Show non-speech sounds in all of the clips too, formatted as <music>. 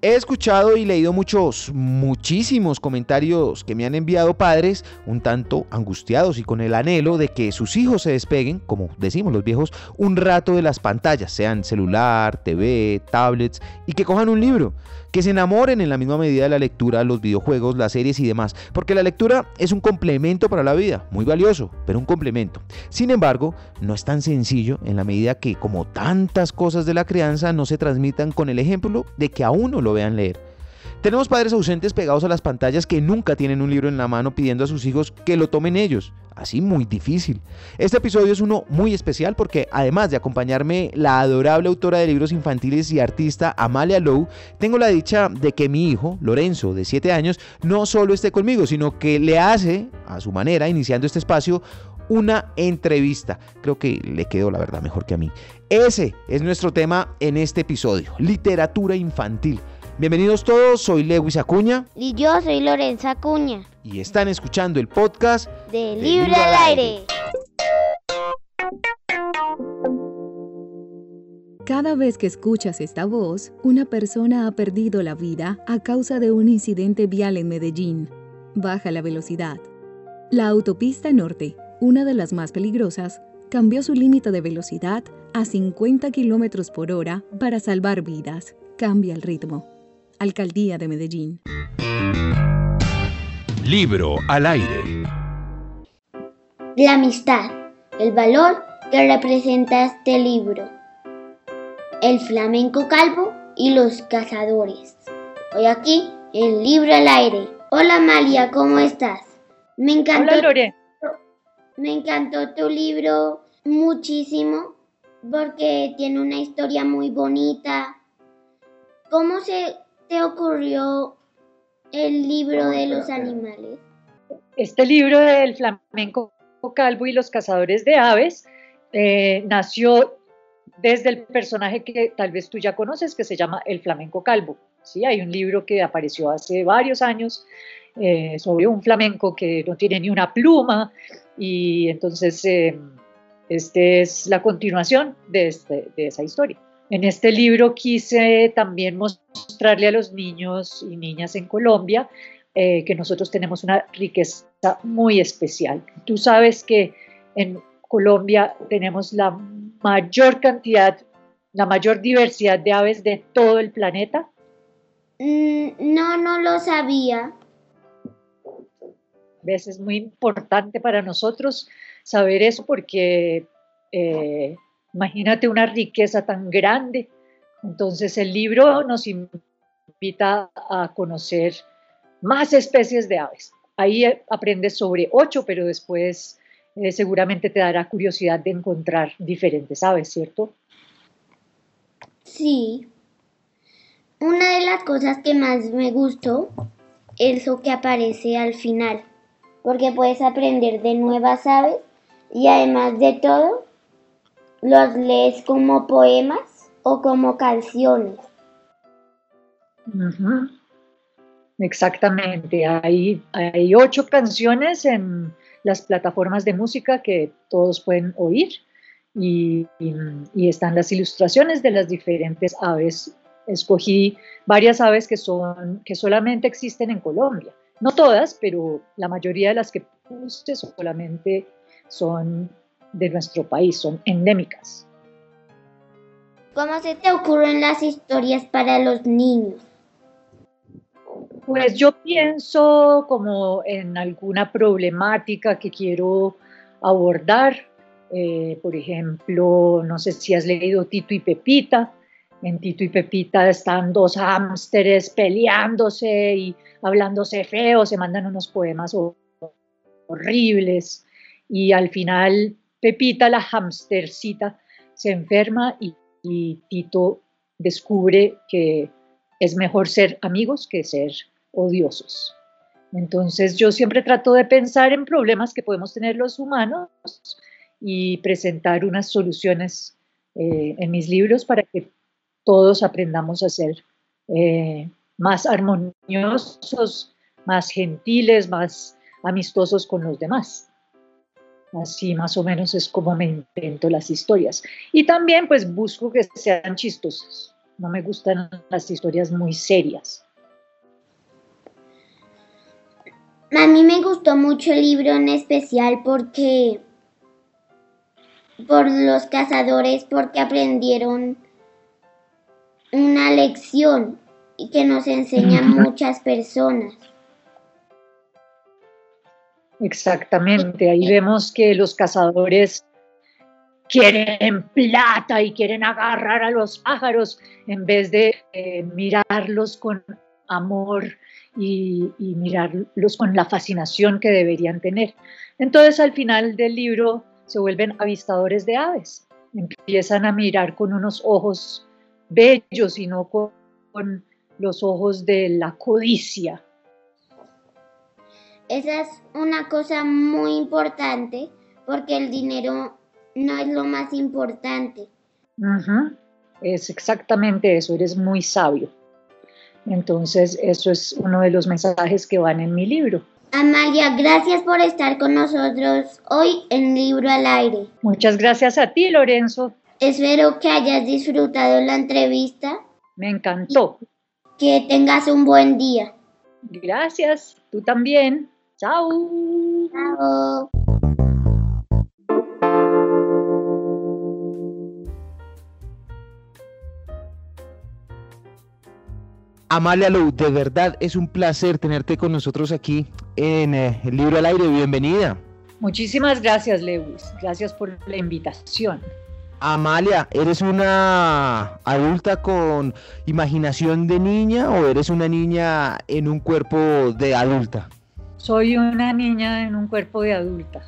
He escuchado y leído muchos, muchísimos comentarios que me han enviado padres un tanto angustiados y con el anhelo de que sus hijos se despeguen, como decimos los viejos, un rato de las pantallas, sean celular, TV, tablets, y que cojan un libro, que se enamoren en la misma medida de la lectura, los videojuegos, las series y demás, porque la lectura es un complemento para la vida, muy valioso, pero un complemento. Sin embargo, no es tan sencillo en la medida que, como tantas cosas de la crianza, no se transmitan con el ejemplo de que a uno lo vean leer. Tenemos padres ausentes pegados a las pantallas que nunca tienen un libro en la mano pidiendo a sus hijos que lo tomen ellos. Así muy difícil. Este episodio es uno muy especial porque además de acompañarme la adorable autora de libros infantiles y artista Amalia Lowe, tengo la dicha de que mi hijo, Lorenzo, de 7 años, no solo esté conmigo, sino que le hace, a su manera, iniciando este espacio, una entrevista. Creo que le quedó la verdad mejor que a mí. Ese es nuestro tema en este episodio, literatura infantil. Bienvenidos todos, soy Lewis Acuña. Y yo soy Lorenza Acuña. Y están escuchando el podcast de, Libro al aire. Cada vez que escuchas esta voz, una persona ha perdido la vida a causa de un incidente vial en Medellín. Baja la velocidad. La autopista norte, una de las más peligrosas, cambió su límite de velocidad a 50 km por hora para salvar vidas. Cambia el ritmo. Alcaldía de Medellín. Libro al aire. La amistad, el valor que representa este libro. El flamenco calvo y los cazadores. Hoy aquí, el libro al aire. Hola Malia, ¿cómo estás? Me encantó. Hola Me encantó tu libro muchísimo porque tiene una historia muy bonita. ¿Cómo se te ocurrió el libro de los animales? Este libro del flamenco calvo y los cazadores de aves eh, nació desde el personaje que tal vez tú ya conoces, que se llama El flamenco calvo. ¿sí? Hay un libro que apareció hace varios años eh, sobre un flamenco que no tiene ni una pluma y entonces eh, este es la continuación de, este, de esa historia. En este libro quise también mostrarle a los niños y niñas en Colombia eh, que nosotros tenemos una riqueza muy especial. Tú sabes que en Colombia tenemos la mayor cantidad, la mayor diversidad de aves de todo el planeta. Mm, no, no lo sabía. ¿Ves? Es muy importante para nosotros saber eso porque eh, Imagínate una riqueza tan grande. Entonces el libro nos invita a conocer más especies de aves. Ahí aprendes sobre ocho, pero después eh, seguramente te dará curiosidad de encontrar diferentes aves, ¿cierto? Sí. Una de las cosas que más me gustó es lo que aparece al final, porque puedes aprender de nuevas aves y además de todo, ¿Los lees como poemas o como canciones? Exactamente, hay, hay ocho canciones en las plataformas de música que todos pueden oír y, están las ilustraciones de las diferentes aves. Escogí varias aves que, son, que solamente existen en Colombia. No todas, pero la mayoría de las que puse solamente son de nuestro país, son endémicas. ¿Cómo se te ocurren las historias para los niños? Pues yo pienso como en alguna problemática que quiero abordar. Eh, por ejemplo, no sé si has leído Tito y Pepita. En Tito y Pepita están dos hámsteres peleándose y hablándose feo, se mandan unos poemas horribles y al final Pepita, la hamstercita, se enferma y, Tito descubre que es mejor ser amigos que ser odiosos. Entonces yo siempre trato de pensar en problemas que podemos tener los humanos y presentar unas soluciones eh, en mis libros para que todos aprendamos a ser eh, más armoniosos, más gentiles, más amistosos con los demás. Así más o menos es como me invento las historias. Y también pues busco que sean chistosas. no me gustan las historias muy serias. A mí me gustó mucho el libro en especial porque por los cazadores porque aprendieron una lección y que nos enseñan muchas personas. Exactamente, ahí vemos que los cazadores quieren plata y quieren agarrar a los pájaros en vez de eh, mirarlos con amor y, mirarlos con la fascinación que deberían tener. Entonces al final del libro se vuelven avistadores de aves, empiezan a mirar con unos ojos bellos y no con los ojos de la codicia. Esa es una cosa muy importante porque el dinero no es lo más importante. Es exactamente eso, eres muy sabio. Entonces, eso es uno de los mensajes que van en mi libro. Amalia, gracias por estar con nosotros hoy en Libro al Aire. Muchas gracias a ti, Lorenzo. Espero que hayas disfrutado la entrevista. Me encantó. Que tengas un buen día. Gracias, tú también. Chao. Chao. Amalia Lou, de verdad es un placer tenerte con nosotros aquí en eh, el Libro al Aire. Bienvenida. Muchísimas gracias, Lewis. Gracias por la invitación. Amalia, ¿eres una adulta con imaginación de niña o eres una niña en un cuerpo de adulta? Soy una niña en un cuerpo de adulta.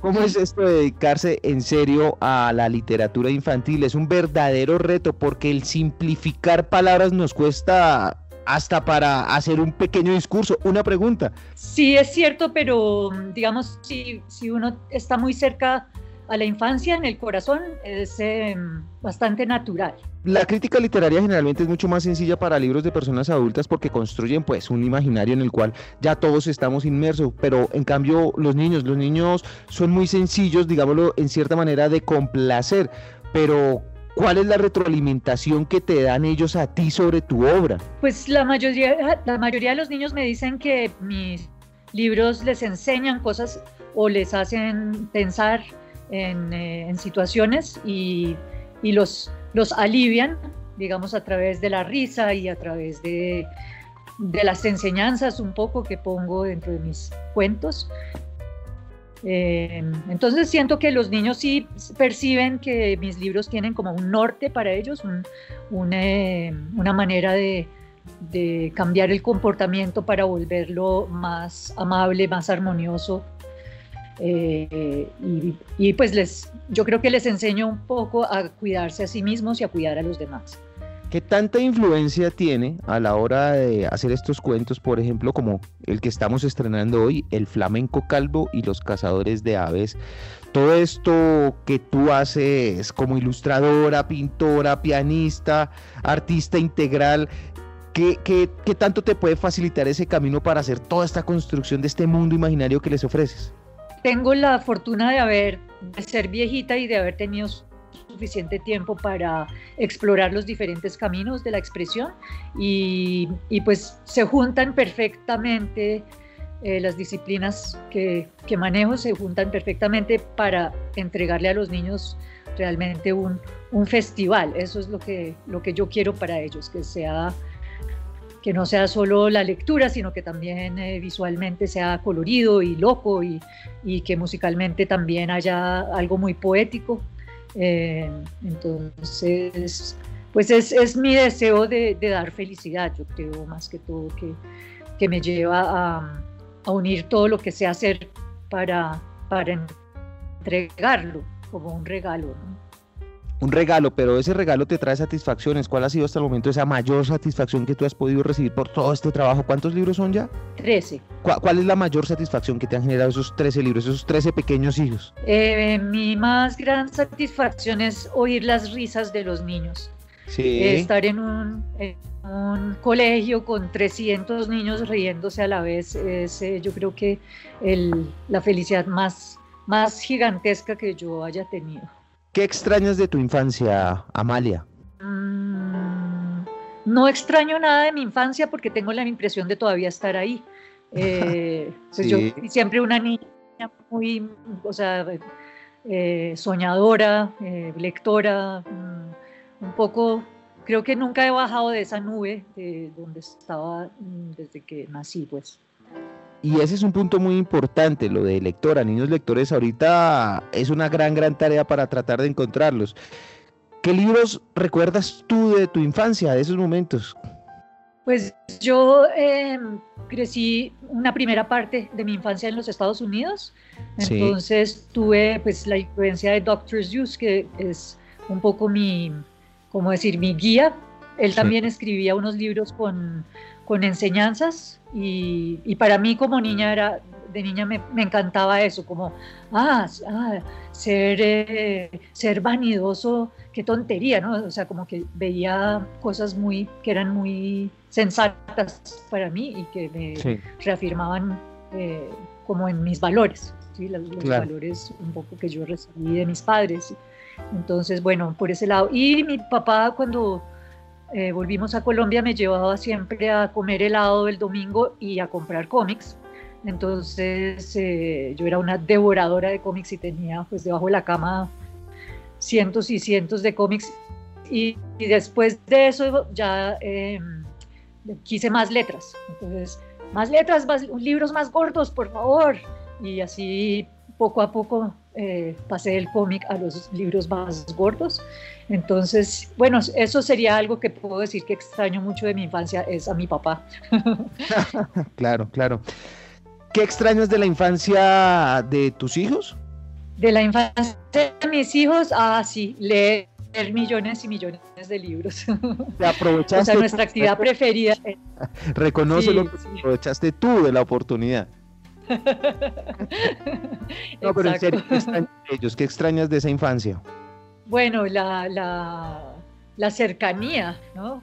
¿Cómo es esto de dedicarse en serio a la literatura infantil? Es un verdadero reto porque el simplificar palabras nos cuesta hasta para hacer un pequeño discurso, una pregunta. Sí, es cierto, pero digamos, si, si uno está muy cerca a la infancia en el corazón es em, bastante natural. La crítica literaria generalmente es mucho más sencilla para libros de personas adultas porque construyen pues un imaginario en el cual ya todos estamos inmersos, pero en cambio los niños, los niños son muy sencillos, digámoslo en cierta manera de complacer, pero ¿Cuál es la retroalimentación que te dan ellos a ti sobre tu obra? Pues la mayoría, la mayoría de los niños me dicen que mis libros les enseñan cosas o les hacen pensar eh, en, situaciones y, y, los, los alivian, digamos, a través de la risa y a través de, de las enseñanzas un poco que pongo dentro de mis cuentos. Eh, entonces siento que los niños sí perciben que mis libros tienen como un norte para ellos, un, eh, una manera de, de, cambiar el comportamiento para volverlo más amable, más armonioso eh, y, pues les, yo creo que les enseño un poco a cuidarse a sí mismos y a cuidar a los demás. ¿Qué tanta influencia tiene a la hora de hacer estos cuentos, por ejemplo, como el que estamos estrenando hoy, El flamenco calvo y los cazadores de aves? Todo esto que tú haces como ilustradora, pintora, pianista, artista integral, ¿qué, qué, qué tanto te puede facilitar ese camino para hacer toda esta construcción de este mundo imaginario que les ofreces? Tengo la fortuna de haber, de ser viejita y de haber tenido suficiente tiempo para explorar los diferentes caminos de la expresión y, pues se juntan perfectamente eh, las disciplinas que, que, manejo, se juntan perfectamente para entregarle a los niños realmente un, un festival. Eso es lo que, lo que yo quiero para ellos, que sea que no sea solo la lectura, sino que también eh, visualmente sea colorido y loco y, que musicalmente también haya algo muy poético. Eh, entonces, pues es, mi deseo de, dar felicidad, yo creo, más que todo, que, que me lleva a, a, unir todo lo que sé hacer para, para entregarlo como un regalo. ¿no? Un regalo, pero ese regalo te trae satisfacciones. ¿Cuál ha sido hasta el momento esa mayor satisfacción que tú has podido recibir por todo este trabajo? ¿Cuántos libros son ya? Trece. ¿Cuál, es la mayor satisfacción que te han generado esos trece libros, esos trece pequeños hijos? Eh, mi más gran satisfacción es oír las risas de los niños. Sí. estar en un, un, colegio con 300 niños riéndose a la vez es, eh, yo creo que el, la felicidad más, más gigantesca que yo haya tenido. ¿Qué extrañas de tu infancia, Amalia? Mm, no extraño nada de mi infancia porque tengo la impresión de todavía estar ahí. <laughs> Eh, pues yo siempre una niña muy, o sea, eh, soñadora, eh, lectora, mm, un poco, creo que nunca he bajado de esa nube de donde estaba mm, desde que nací, pues. Y ese es un punto muy importante, lo de lectora, niños lectores ahorita es una gran, gran tarea para tratar de encontrarlos. ¿Qué libros recuerdas tú de tu infancia, de esos momentos? Pues yo em, crecí una primera parte de mi infancia en los Estados Unidos, entonces tuve pues la influencia de Dr. Seuss, que es un poco mi, como decir, mi guía. Él también escribía unos libros con, con enseñanzas y, y, para mí como niña era de niña me, encantaba eso, como, ah, ah ser, eh, ser vanidoso, qué tontería, ¿no? O sea, como que veía cosas muy, que eran muy sensatas para mí y que me reafirmaban eh, como en mis valores, ¿sí? los, valores un poco que yo recibí de mis padres. Entonces, bueno, por ese lado. Y mi papá cuando... Eh, volvimos a Colombia me llevaba siempre a comer helado el domingo y a comprar cómics entonces eh, yo era una devoradora de cómics y tenía pues debajo de la cama cientos y cientos de cómics. Y, después de eso ya em, quise más letras. Entonces, más letras, más, libros más gordos, por favor. Y así poco a poco eh, pasé del cómic a los libros más gordos. Entonces, bueno, eso sería algo que puedo decir que extraño mucho de mi infancia, es a mi papá. <laughs> claro, claro. ¿Qué extrañas de la infancia de tus hijos? De la infancia de mis hijos, ah, sí, leer millones y millones de libros. Te aprovechaste. o sea, nuestra actividad <laughs> preferida. Reconoce lo que aprovechaste tú de la oportunidad. <laughs> no, pero en serio, ¿qué extrañas de ellos? ¿Qué extrañas de esa infancia? Bueno, la, la, la cercanía, ¿no?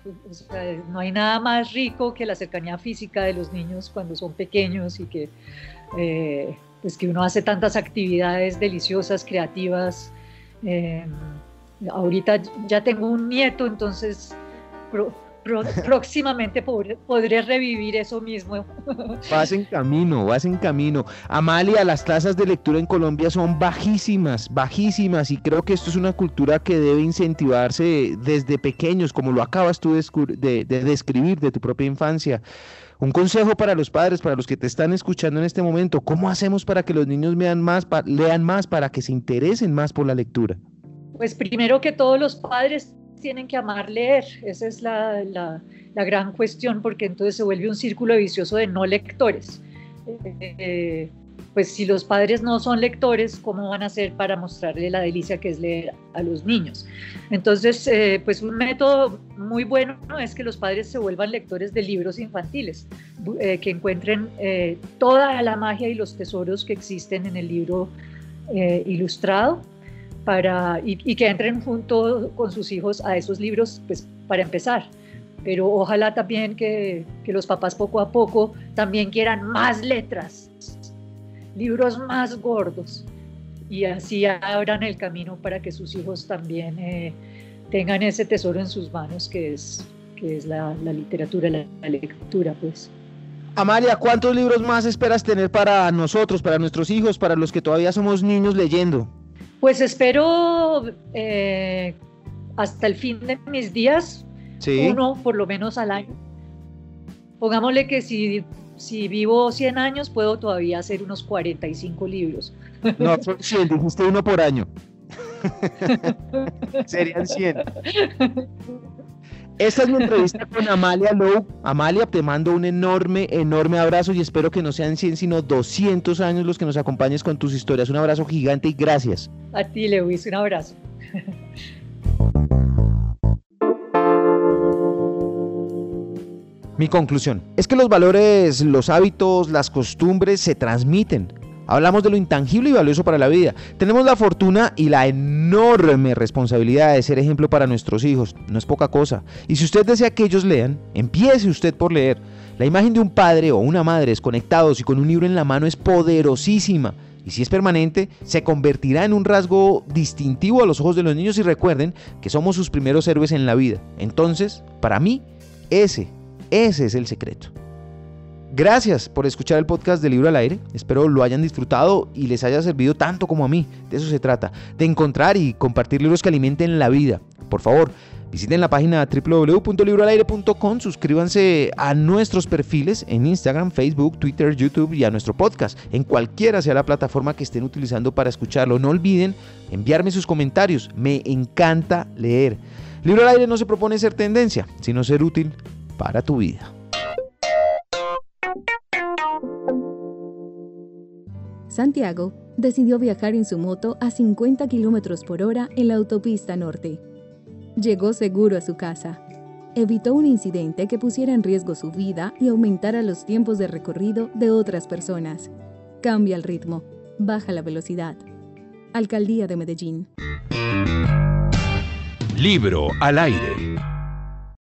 no hay nada más rico que la cercanía física de los niños cuando son pequeños y que, eh, pues que uno hace tantas actividades deliciosas, creativas. Eh, ahorita ya tengo un nieto, entonces <laughs> próximamente podré, revivir eso mismo. <laughs> Vas en camino, vas en camino. Amalia, las tasas de lectura en Colombia son bajísimas, bajísimas, y creo que esto es una cultura que debe incentivarse desde pequeños, como lo acabas tú de, describir de tu propia infancia. Un consejo para los padres, para los que te están escuchando en este momento, ¿cómo hacemos para que los niños lean más, lean más, para que se interesen más por la lectura? Pues primero que todos los padres tienen que amar leer, esa es la, la, gran cuestión, porque entonces se vuelve un círculo vicioso de no lectores. Eh, pues si los padres no son lectores, ¿cómo van a hacer para mostrarle la delicia que es leer a los niños? Entonces, eh, pues un método muy bueno es que los padres se vuelvan lectores de libros infantiles, eh, que encuentren toda la magia y los tesoros que existen en el libro ilustrado para, y, que entren junto con sus hijos a esos libros, pues para empezar. Pero ojalá también que, que los papás poco a poco también quieran más letras, libros más gordos, y así abran el camino para que sus hijos también eh, tengan ese tesoro en sus manos que es, que es la, literatura, la, la, lectura, pues. Amalia, ¿cuántos libros más esperas tener para nosotros, para nuestros hijos, para los que todavía somos niños leyendo? Pues espero eh, hasta el fin de mis días, uno por lo menos al año. Pongámosle que si, si vivo 100 años, puedo todavía hacer unos 45 libros. <laughs> No, 100, dijiste uno por año. <laughs> Serían 100. Esta es mi entrevista con Amalia Lowe. Amalia, te mando un enorme, enorme abrazo y espero que no sean 100, sino 200 años los que nos acompañes con tus historias. Un abrazo gigante y gracias. A ti, Lewis, un abrazo. Mi conclusión es que los valores, los hábitos, las costumbres se transmiten Hablamos de lo intangible y valioso para la vida. Tenemos la fortuna y la enorme responsabilidad de ser ejemplo para nuestros hijos. No es poca cosa. Y si usted desea que ellos lean, empiece usted por leer. La imagen de un padre o una madre desconectados y con un libro en la mano es poderosísima. Y si es permanente, se convertirá en un rasgo distintivo a los ojos de los niños y recuerden que somos sus primeros héroes en la vida. Entonces, para mí, Ese, ese es el secreto. Gracias por escuchar el podcast de Libro al Aire. Espero lo hayan disfrutado y les haya servido tanto como a mí. De eso se trata, de encontrar y compartir libros que alimenten la vida. Por favor, visiten la página www.libroalaire.com, suscríbanse a nuestros perfiles en Instagram, Facebook, Twitter, YouTube y a nuestro podcast, en cualquiera sea la plataforma que estén utilizando para escucharlo. No olviden enviarme sus comentarios, me encanta leer. Libro al Aire no se propone ser tendencia, sino ser útil para tu vida. Santiago decidió viajar en su moto a 50 km por hora en la autopista norte. Llegó seguro a su casa. Evitó un incidente que pusiera en riesgo su vida y aumentara los tiempos de recorrido de otras personas. Cambia el ritmo, baja la velocidad. Alcaldía de Medellín. Libro al aire.